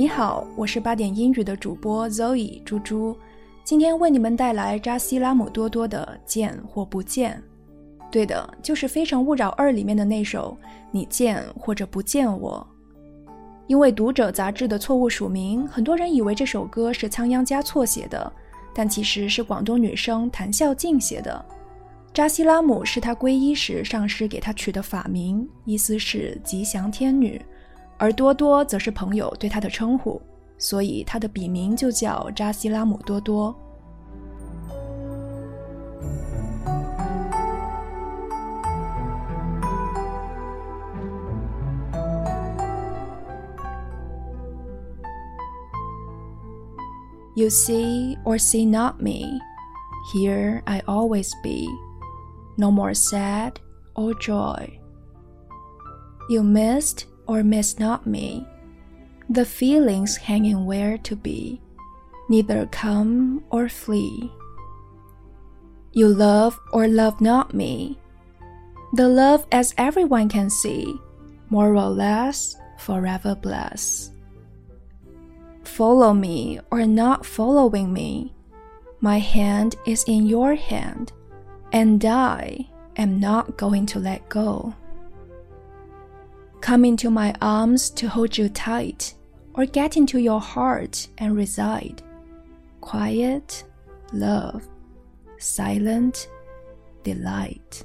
你好，我是八点英语的主播 Zoe 猪猪，今天为你们带来扎西拉姆多多的《见或不见》。对的，就是《非诚勿扰二》里面的那首《你见或者不见我》。因为《读者》杂志的错误署名，很多人以为这首歌是仓央嘉措写的，但其实是广东女生谭笑静写的。扎西拉姆是她皈依时上师给她取的法名，意思是吉祥天女，而多多则是朋友对她的称呼，所以她的笔名就叫扎西拉姆多多。You see or see not me, here I always be, no more sad or joy. You missed or miss not me, the feelings hanging where to be, neither come or flee. You love or love not me, the love as everyone can see, more or less, forever bless follow me or not following me. My hand is in your hand, and I am not going to let go. Come into my arms to hold you tight, or get into your heart and reside. Quiet, love, silent, delight.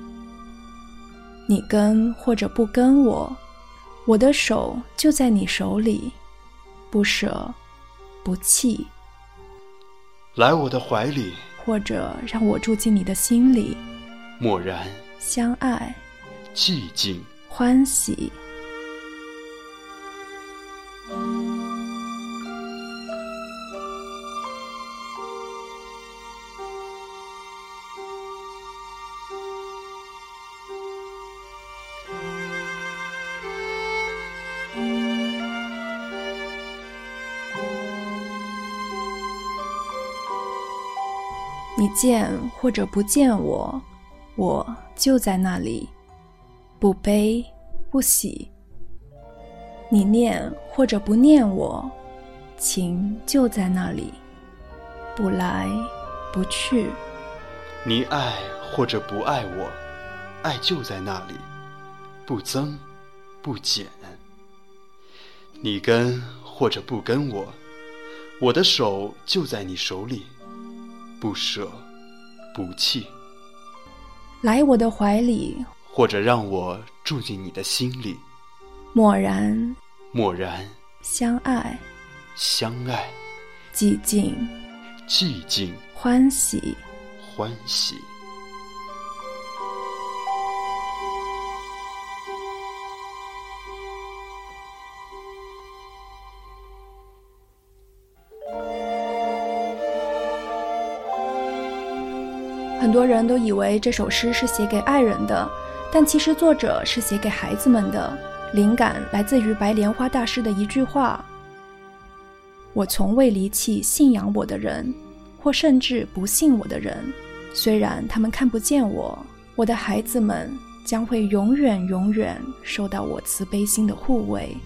你跟或者不跟我，我的手就在你手里，不舍不弃。来我的怀里，或者让我住进你的心里，默然相爱，寂静欢喜。你见或者不见我，我就在那里，不悲不喜。你念或者不念我，情就在那里，不来不去。你爱或者不爱我，爱就在那里，不增不减。你跟或者不跟我，我的手就在你手里。不舍，不弃。来我的怀里，或者让我住进你的心里。默然，默然。相爱，相爱。寂静，寂静。欢喜，欢喜。很多人都以为这首诗是写给爱人的，但其实作者是写给孩子们的。灵感来自于白莲花大师的一句话：“我从未离弃信仰我的人，或甚至不信我的人。虽然他们看不见我，我的孩子们将会永远永远受到我慈悲心的护卫。”